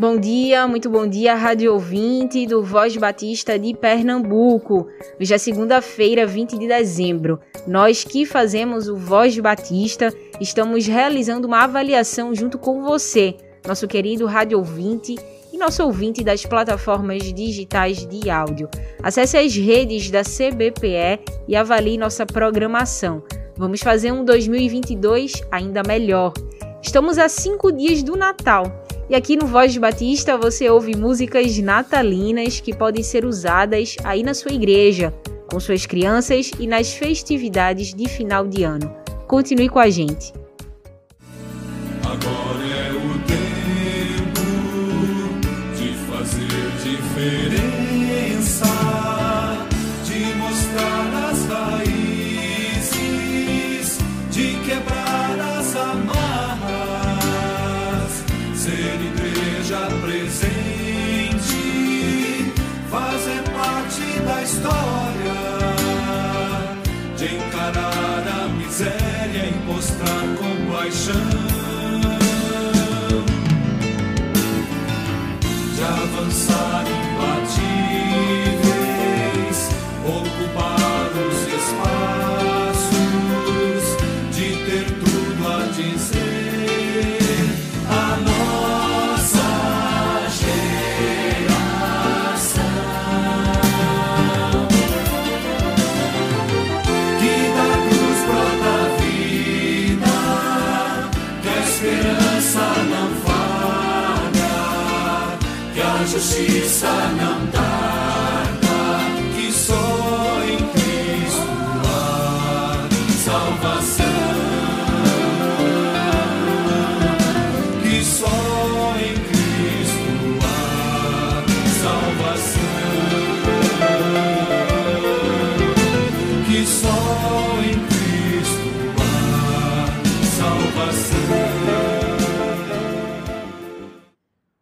Bom dia, muito bom dia, rádio ouvinte do Voz Batista de Pernambuco. Hoje é segunda-feira, 20 de dezembro. Nós que fazemos o Voz Batista estamos realizando uma avaliação junto com você, nosso querido rádio ouvinte e nosso ouvinte das plataformas digitais de áudio. Acesse as redes da CBPE e avalie nossa programação. Vamos fazer um 2022 ainda melhor. Estamos a cinco dias do Natal e aqui no Voz Batista você ouve músicas natalinas que podem ser usadas aí na sua igreja, com suas crianças e nas festividades de final de ano. Continue com a gente. Agora é o tempo de fazer diferença, justiça não tarda,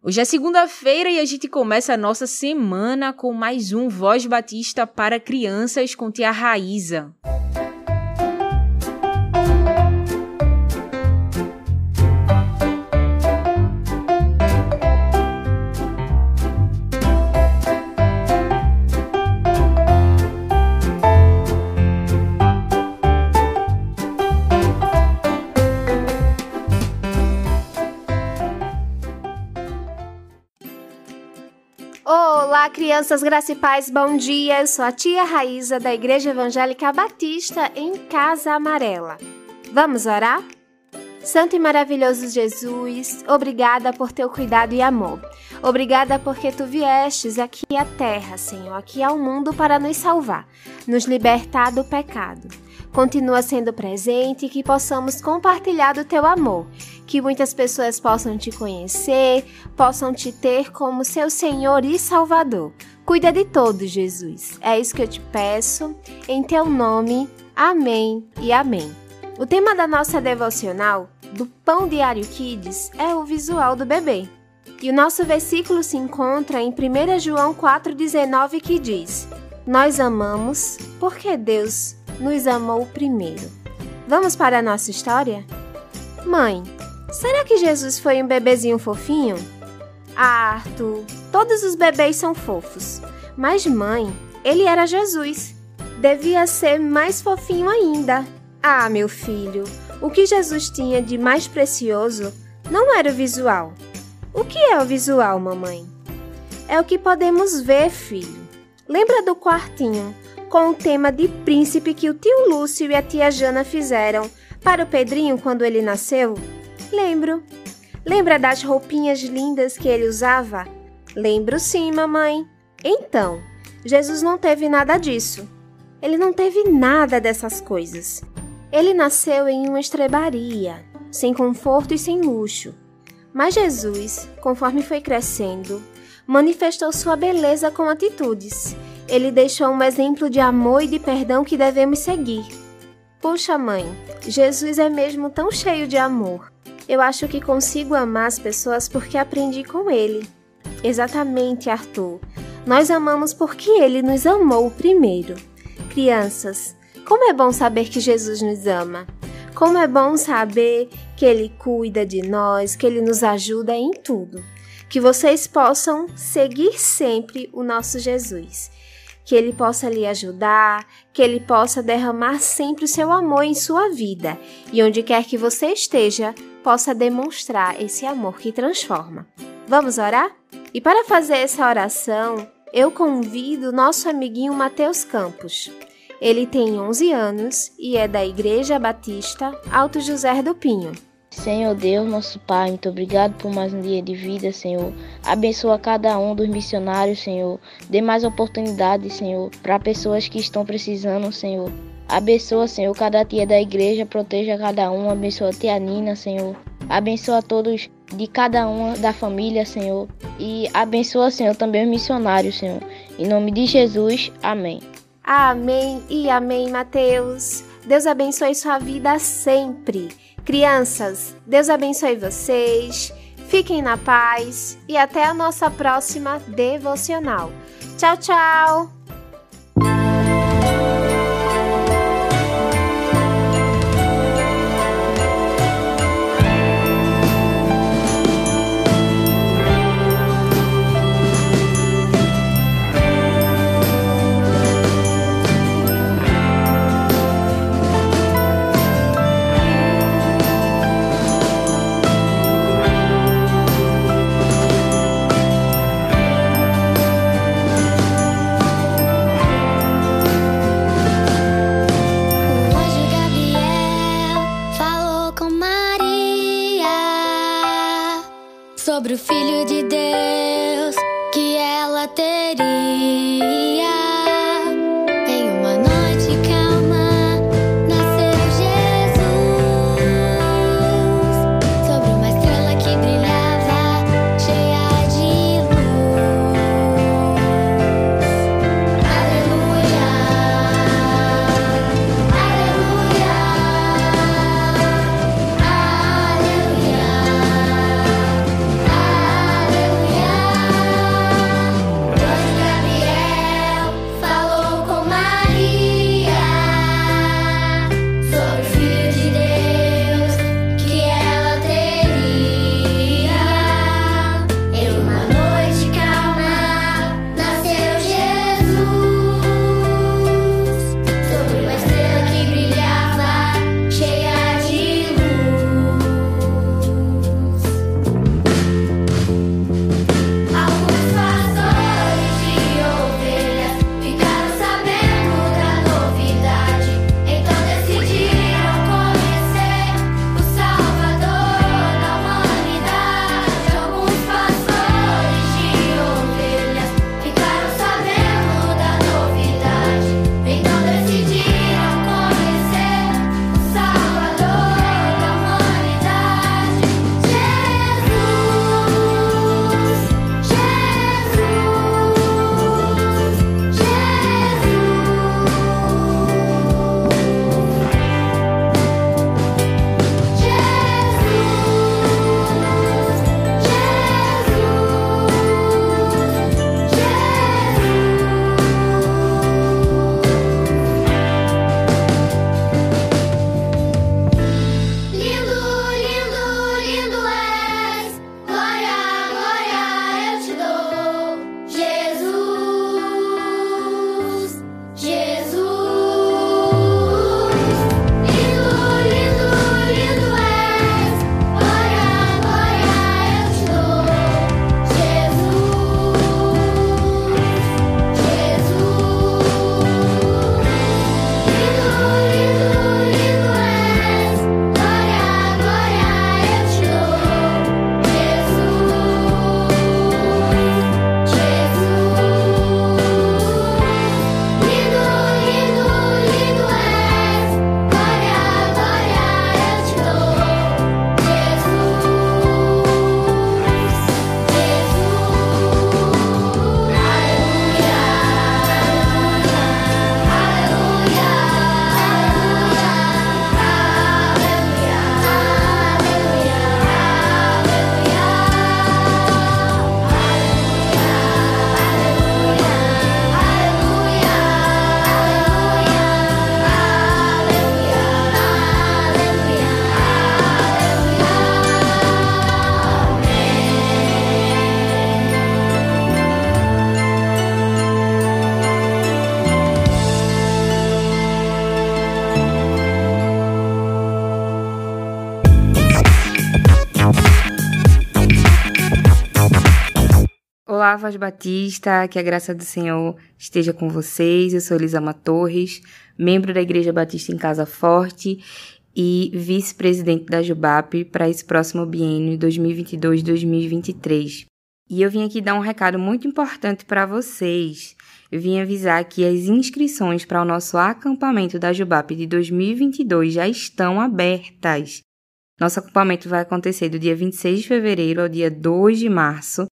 Hoje é segunda-feira e a gente começa a nossa semana com mais um Voz Batista para crianças com tia Raíza. Crianças graça e paz, bom dia. Eu sou a tia Raíza da Igreja Evangélica Batista em Casa Amarela. Vamos orar? Santo e maravilhoso Jesus, obrigada por teu cuidado e amor. Obrigada porque tu viestes aqui à terra, Senhor, aqui ao mundo para nos salvar, nos libertar do pecado. Continua sendo presente e que possamos compartilhar do teu amor, que muitas pessoas possam te conhecer, possam te ter como seu Senhor e Salvador. Cuida de todos, Jesus. É isso que eu te peço, em teu nome. Amém e amém. O tema da nossa devocional, do Pão Diário Kids, é o visual do bebê. E o nosso versículo se encontra em 1 João 4,19 que diz: Nós amamos porque Deus nos amou primeiro. Vamos para a nossa história? Mãe, será que Jesus foi um bebezinho fofinho? Ah, Arthur, todos os bebês são fofos. Mas, mãe, ele era Jesus. Devia ser mais fofinho ainda. Ah, meu filho, o que Jesus tinha de mais precioso não era o visual. O que é o visual, mamãe? É o que podemos ver, filho. Lembra do quartinho com o tema de príncipe que o tio Lúcio e a tia Jana fizeram para o Pedrinho quando ele nasceu? Lembro. Lembra das roupinhas lindas que ele usava? Lembro sim, mamãe. Então, Jesus não teve nada disso. Ele não teve nada dessas coisas. Ele nasceu em uma estrebaria, sem conforto e sem luxo. Mas Jesus, conforme foi crescendo, manifestou sua beleza com atitudes. Ele deixou um exemplo de amor e de perdão que devemos seguir. Puxa, mãe, Jesus é mesmo tão cheio de amor. Eu acho que consigo amar as pessoas porque aprendi com ele. Exatamente, Arthur. Nós amamos porque ele nos amou primeiro. Crianças, como é bom saber que Jesus nos ama. Como é bom saber que ele cuida de nós, que ele nos ajuda em tudo. Que vocês possam seguir sempre o nosso Jesus. Que ele possa lhe ajudar, que ele possa derramar sempre o seu amor em sua vida e onde quer que você esteja, possa demonstrar esse amor que transforma. Vamos orar? E para fazer essa oração, eu convido nosso amiguinho Matheus Campos. Ele tem 11 anos e é da Igreja Batista Alto José do Pinho. Senhor Deus, nosso Pai, muito obrigado por mais um dia de vida, Senhor. Abençoa cada um dos missionários, Senhor. Dê mais oportunidades, Senhor, para pessoas que estão precisando, Senhor. Abençoa, Senhor, cada tia da igreja, proteja cada um. Abençoa a tia Nina, Senhor. Abençoa todos de cada uma da família, Senhor. E abençoa, Senhor, também os missionários, Senhor. Em nome de Jesus, amém. Amém e amém, Mateus. Deus abençoe sua vida sempre. Crianças, Deus abençoe vocês. Fiquem na paz e até a nossa próxima devocional. Tchau, tchau! Batista, que a graça do Senhor esteja com vocês. Eu sou Elisama Torres, membro da Igreja Batista em Casa Forte e vice-presidente da Jubap para esse próximo biênio 2022-2023. E eu vim aqui dar um recado muito importante para vocês. Eu vim avisar que as inscrições para o nosso acampamento da Jubap de 2022 já estão abertas. Nosso acampamento vai acontecer do dia 26 de fevereiro ao dia 2 de março,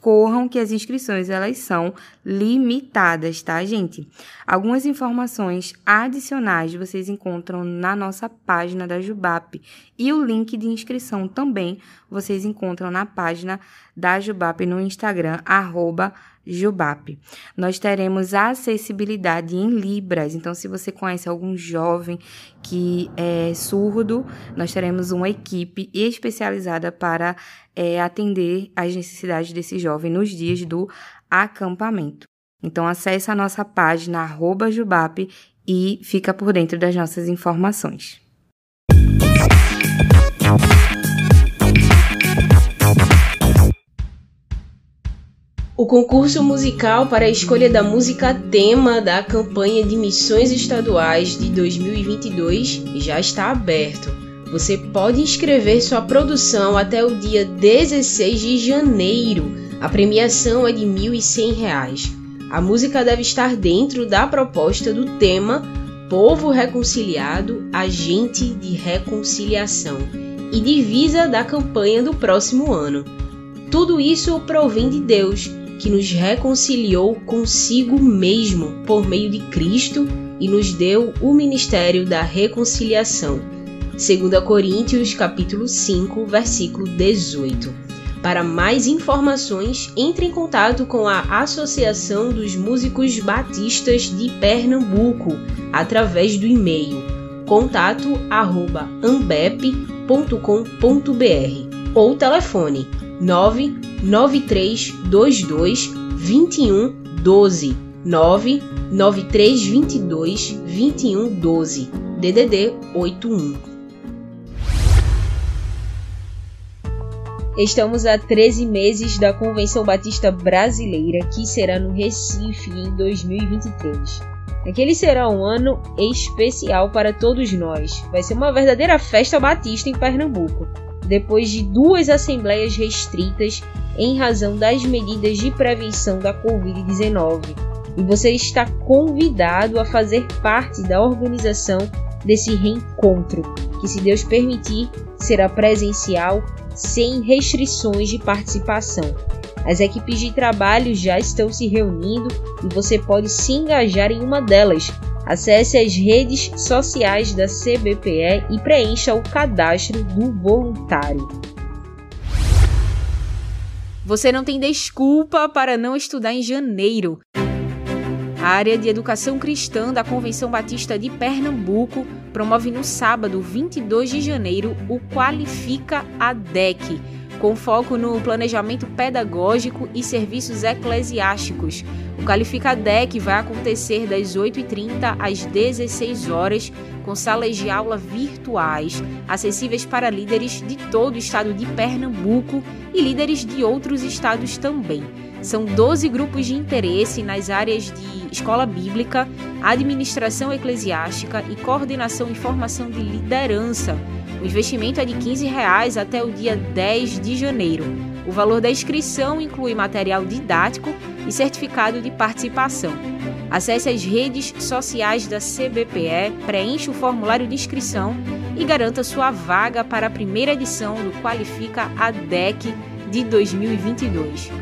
corram que as inscrições elas são limitadas, tá, gente? Algumas informações adicionais vocês encontram na nossa página da Jubap e o link de inscrição também vocês encontram na página da Jubap no Instagram arroba Jubap. Nós teremos acessibilidade em Libras, então se você conhece algum jovem que é surdo, nós teremos uma equipe especializada para é, atender às necessidades desse jovem nos dias do acampamento. Então acesse a nossa página arroba Jubap e fica por dentro das nossas informações. O concurso musical para a escolha da música tema da campanha de missões estaduais de 2022 já está aberto. Você pode inscrever sua produção até o dia 16 de janeiro. A premiação é de R$ 1.100. A música deve estar dentro da proposta do tema Povo Reconciliado, Agente de Reconciliação e divisa da campanha do próximo ano. Tudo isso provém de Deus que nos reconciliou consigo mesmo por meio de Cristo e nos deu o ministério da reconciliação. 2 Coríntios capítulo 5, versículo 18. Para mais informações, entre em contato com a Associação dos Músicos Batistas de Pernambuco através do e-mail contato@ambep.com.br ou telefone 99322 2112 99322 2112 DDD 81 Estamos a 13 meses da Convenção Batista Brasileira, que será no Recife em 2023. Aquele será um ano especial para todos nós. Vai ser uma verdadeira festa batista em Pernambuco depois de duas assembleias restritas em razão das medidas de prevenção da Covid-19. E você está convidado a fazer parte da organização desse reencontro, que, se Deus permitir, será presencial sem restrições de participação. As equipes de trabalho já estão se reunindo e você pode se engajar em uma delas Acesse as redes sociais da CBPE e preencha o cadastro do voluntário. Você não tem desculpa para não estudar em janeiro. A área de educação cristã da Convenção Batista de Pernambuco promove no sábado 22 de janeiro o Qualifica ADEC com foco no planejamento pedagógico e serviços eclesiásticos. O Qualifica DEC vai acontecer das 8h30 às 16 horas, com salas de aula virtuais, acessíveis para líderes de todo o estado de Pernambuco e líderes de outros estados também. São 12 grupos de interesse nas áreas de escola bíblica, administração eclesiástica e coordenação e formação de liderança o investimento é de 15 reais até o dia 10 de janeiro. O valor da inscrição inclui material didático e certificado de participação. Acesse as redes sociais da CBPE, preencha o formulário de inscrição e garanta sua vaga para a primeira edição do Qualifica ADEC de 2022.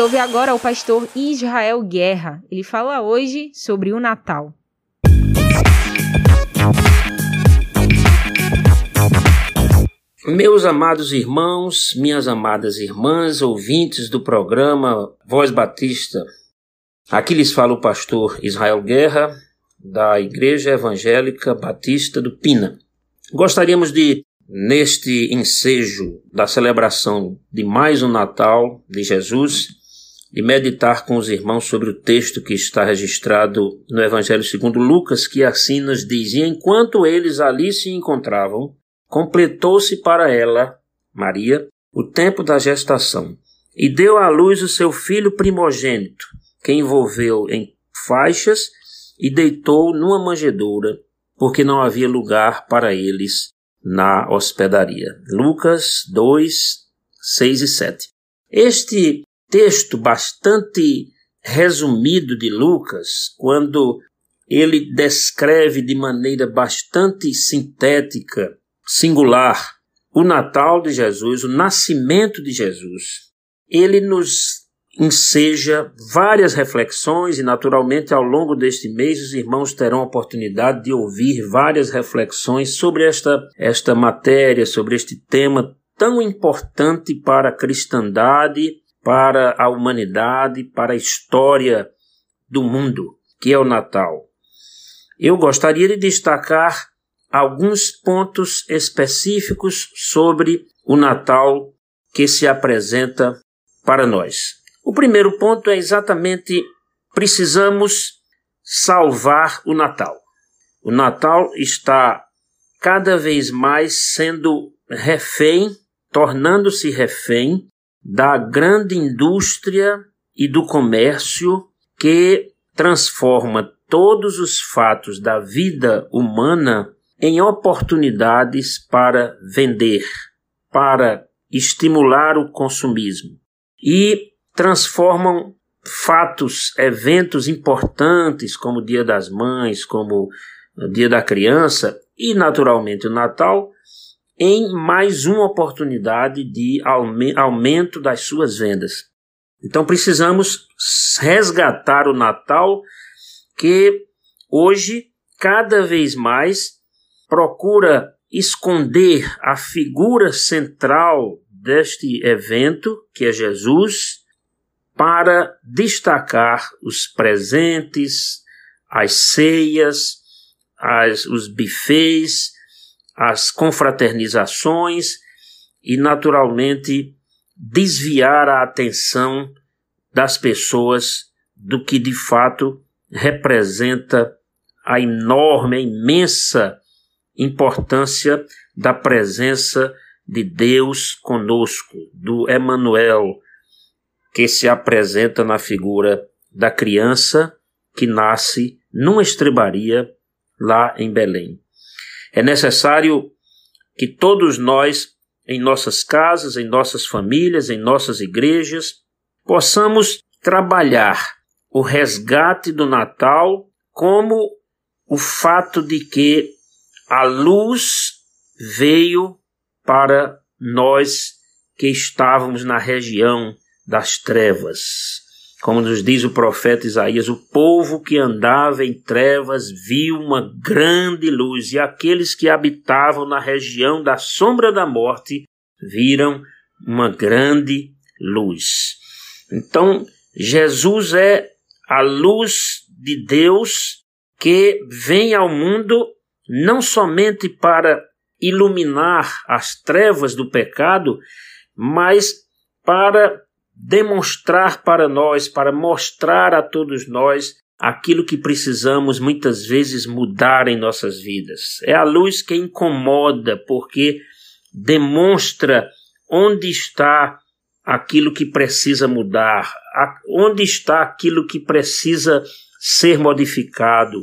Ouve agora o pastor Israel Guerra. Ele fala hoje sobre o Natal. Meus amados irmãos, minhas amadas irmãs, ouvintes do programa Voz Batista, aqui lhes fala o pastor Israel Guerra, da Igreja Evangélica Batista do Pina. Gostaríamos de, neste ensejo da celebração de mais um Natal de Jesus, de meditar com os irmãos sobre o texto que está registrado no Evangelho segundo Lucas, que assim nos diz: E enquanto eles ali se encontravam, completou-se para ela, Maria, o tempo da gestação, e deu à luz o seu filho primogênito, que envolveu em faixas e deitou numa manjedoura, porque não havia lugar para eles na hospedaria. Lucas 2, 6 e 7. Este texto bastante resumido de Lucas, quando ele descreve de maneira bastante sintética singular, o Natal de Jesus, o nascimento de Jesus, ele nos enseja várias reflexões e, naturalmente, ao longo deste mês, os irmãos terão a oportunidade de ouvir várias reflexões sobre esta, esta matéria, sobre este tema tão importante para a cristandade, para a humanidade, para a história do mundo, que é o Natal. Eu gostaria de destacar alguns pontos específicos sobre o Natal que se apresenta para nós. O primeiro ponto é exatamente precisamos salvar o Natal. O Natal está cada vez mais sendo refém, tornando-se refém da grande indústria e do comércio que transforma todos os fatos da vida humana em oportunidades para vender, para estimular o consumismo. E transformam fatos, eventos importantes como o Dia das Mães, como o Dia da Criança e naturalmente o Natal em mais uma oportunidade de aumento das suas vendas. Então precisamos resgatar o Natal que hoje cada vez mais procura esconder a figura central deste evento, que é Jesus, para destacar os presentes, as ceias, as, os bufês, as confraternizações e, naturalmente, desviar a atenção das pessoas do que de fato representa a enorme, a imensa importância da presença de Deus conosco, do Emanuel, que se apresenta na figura da criança que nasce numa estrebaria lá em Belém. É necessário que todos nós, em nossas casas, em nossas famílias, em nossas igrejas, possamos trabalhar o resgate do Natal como o fato de que a luz veio para nós que estávamos na região das trevas. Como nos diz o profeta Isaías, o povo que andava em trevas viu uma grande luz, e aqueles que habitavam na região da sombra da morte viram uma grande luz. Então, Jesus é a luz de Deus que vem ao mundo não somente para iluminar as trevas do pecado, mas para demonstrar para nós, para mostrar a todos nós aquilo que precisamos muitas vezes mudar em nossas vidas. É a luz que incomoda, porque demonstra onde está aquilo que precisa mudar, onde está aquilo que precisa ser modificado,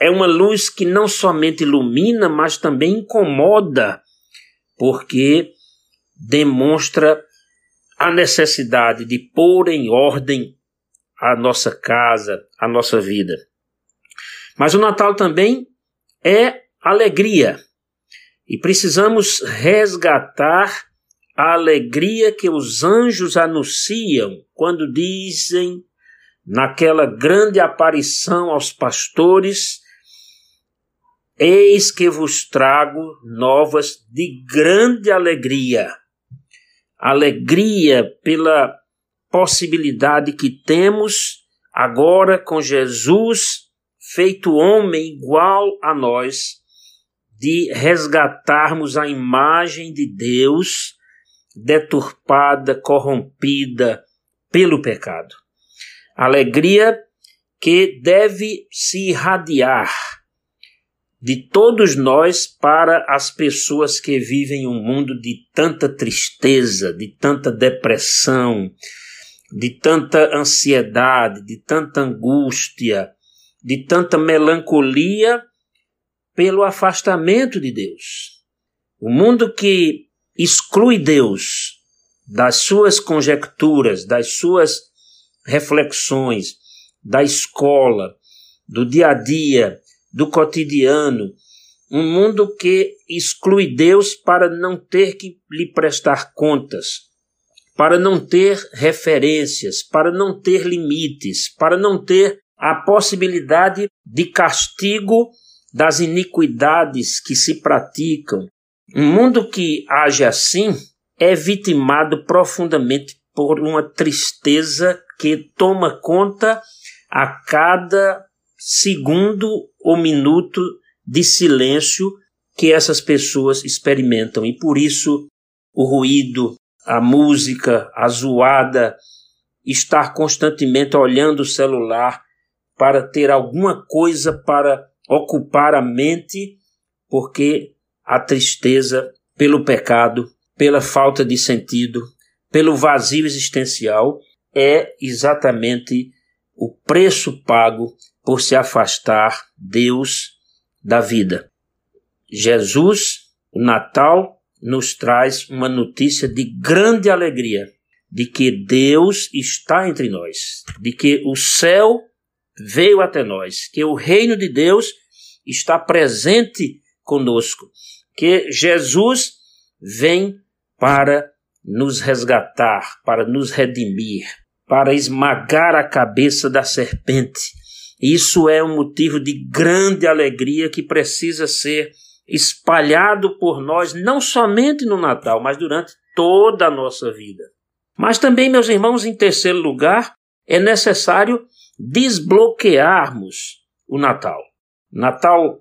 é uma luz que não somente ilumina, mas também incomoda, porque demonstra a necessidade de pôr em ordem a nossa casa, a nossa vida. Mas o Natal também é alegria. E precisamos resgatar a alegria que os anjos anunciam quando dizem, naquela grande aparição aos pastores, Eis que vos trago novas de grande alegria. Alegria pela possibilidade que temos agora com Jesus, feito homem igual a nós, de resgatarmos a imagem de Deus deturpada, corrompida pelo pecado. Alegria que deve se irradiar de todos nós para as pessoas que vivem um mundo de tanta tristeza, de tanta depressão, de tanta ansiedade, de tanta angústia, de tanta melancolia pelo afastamento de Deus. O mundo que exclui Deus das suas conjecturas, das suas reflexões, da escola, do dia a dia, do cotidiano, um mundo que exclui Deus para não ter que lhe prestar contas, para não ter referências, para não ter limites, para não ter a possibilidade de castigo das iniquidades que se praticam. Um mundo que age assim é vitimado profundamente por uma tristeza que toma conta a cada segundo ou minuto de silêncio que essas pessoas experimentam. E por isso o ruído, a música, a zoada, estar constantemente olhando o celular para ter alguma coisa para ocupar a mente, porque a tristeza pelo pecado, pela falta de sentido, pelo vazio existencial é exatamente o preço pago por se afastar Deus da vida. Jesus, o Natal, nos traz uma notícia de grande alegria de que Deus está entre nós, de que o céu veio até nós, que o reino de Deus está presente conosco, que Jesus vem para nos resgatar, para nos redimir, para esmagar a cabeça da serpente isso é um motivo de grande alegria que precisa ser espalhado por nós, não somente no Natal, mas durante toda a nossa vida. Mas também, meus irmãos, em terceiro lugar, é necessário desbloquearmos o Natal. Natal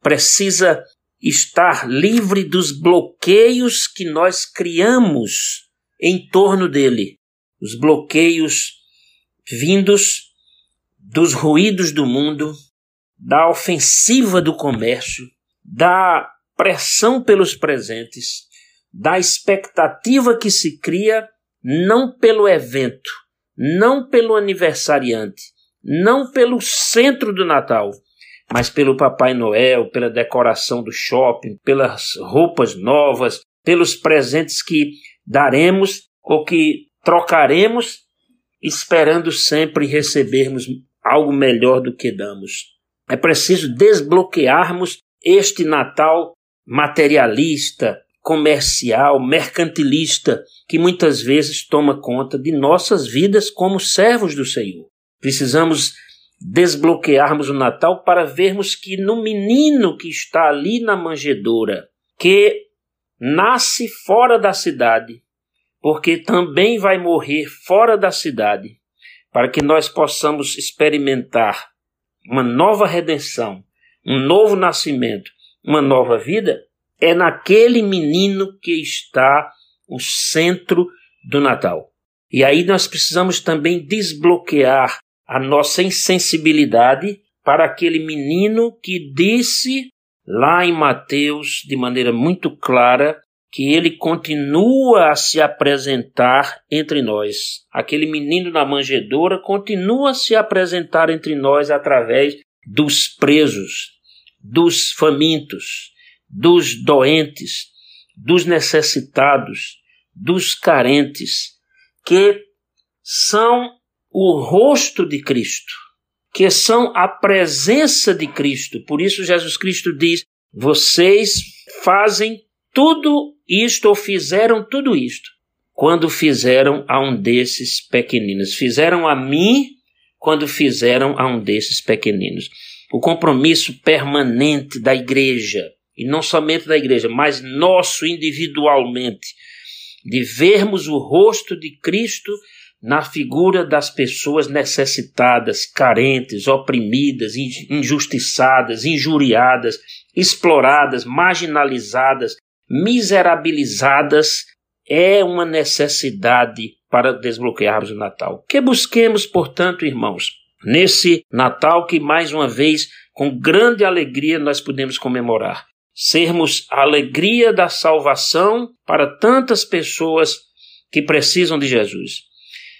precisa estar livre dos bloqueios que nós criamos em torno dele. Os bloqueios vindos dos ruídos do mundo, da ofensiva do comércio, da pressão pelos presentes, da expectativa que se cria não pelo evento, não pelo aniversariante, não pelo centro do Natal, mas pelo Papai Noel, pela decoração do shopping, pelas roupas novas, pelos presentes que daremos ou que trocaremos, esperando sempre recebermos algo melhor do que damos. É preciso desbloquearmos este Natal materialista, comercial, mercantilista, que muitas vezes toma conta de nossas vidas como servos do Senhor. Precisamos desbloquearmos o Natal para vermos que no menino que está ali na manjedoura, que nasce fora da cidade, porque também vai morrer fora da cidade, para que nós possamos experimentar uma nova redenção, um novo nascimento, uma nova vida, é naquele menino que está o centro do Natal. E aí nós precisamos também desbloquear a nossa insensibilidade para aquele menino que disse lá em Mateus de maneira muito clara que ele continua a se apresentar entre nós. Aquele menino na manjedoura continua a se apresentar entre nós através dos presos, dos famintos, dos doentes, dos necessitados, dos carentes, que são o rosto de Cristo, que são a presença de Cristo. Por isso Jesus Cristo diz: "Vocês fazem tudo isto ou fizeram tudo isto quando fizeram a um desses pequeninos. Fizeram a mim quando fizeram a um desses pequeninos. O compromisso permanente da igreja, e não somente da igreja, mas nosso individualmente, de vermos o rosto de Cristo na figura das pessoas necessitadas, carentes, oprimidas, injustiçadas, injuriadas, exploradas, marginalizadas, miserabilizadas, é uma necessidade para desbloquearmos o Natal. Que busquemos, portanto, irmãos, nesse Natal que mais uma vez, com grande alegria, nós podemos comemorar. Sermos a alegria da salvação para tantas pessoas que precisam de Jesus.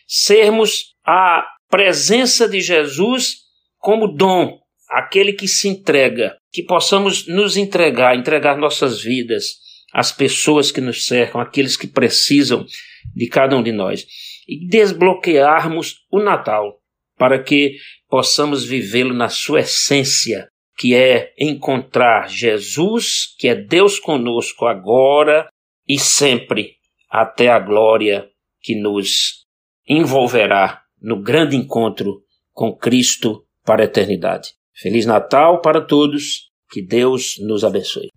Sermos a presença de Jesus como dom, aquele que se entrega, que possamos nos entregar, entregar nossas vidas às pessoas que nos cercam, aqueles que precisam de cada um de nós, e desbloquearmos o Natal para que possamos vivê-lo na sua essência, que é encontrar Jesus, que é Deus conosco agora e sempre, até a glória que nos envolverá no grande encontro com Cristo para a eternidade. Feliz Natal para todos, que Deus nos abençoe.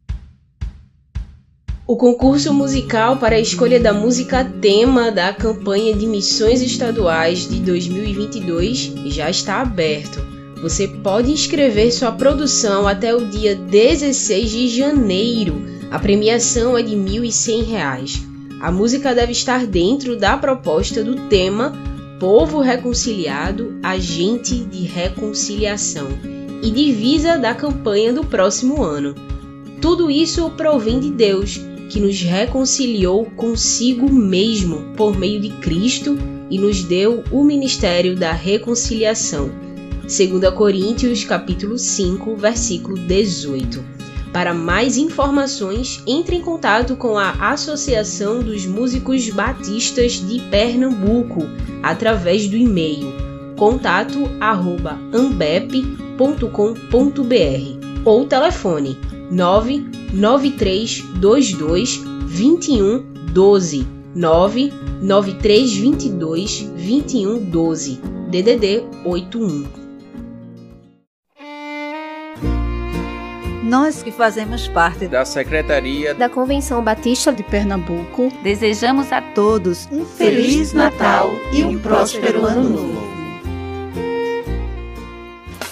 O concurso musical para a escolha da música tema da campanha de missões estaduais de 2022 já está aberto. Você pode inscrever sua produção até o dia 16 de janeiro. A premiação é de R$ 1.100. A música deve estar dentro da proposta do tema Povo Reconciliado, Agente de Reconciliação e divisa da campanha do próximo ano. Tudo isso provém de Deus que nos reconciliou consigo mesmo por meio de Cristo e nos deu o ministério da reconciliação. 2 Coríntios capítulo 5, versículo 18. Para mais informações, entre em contato com a Associação dos Músicos Batistas de Pernambuco através do e-mail contato@ambep.com.br ou telefone 99322 2112 99322 2112 DDD 81 Nós que fazemos parte da Secretaria da Convenção Batista de Pernambuco, desejamos a todos um Feliz Natal e um próspero Ano Novo.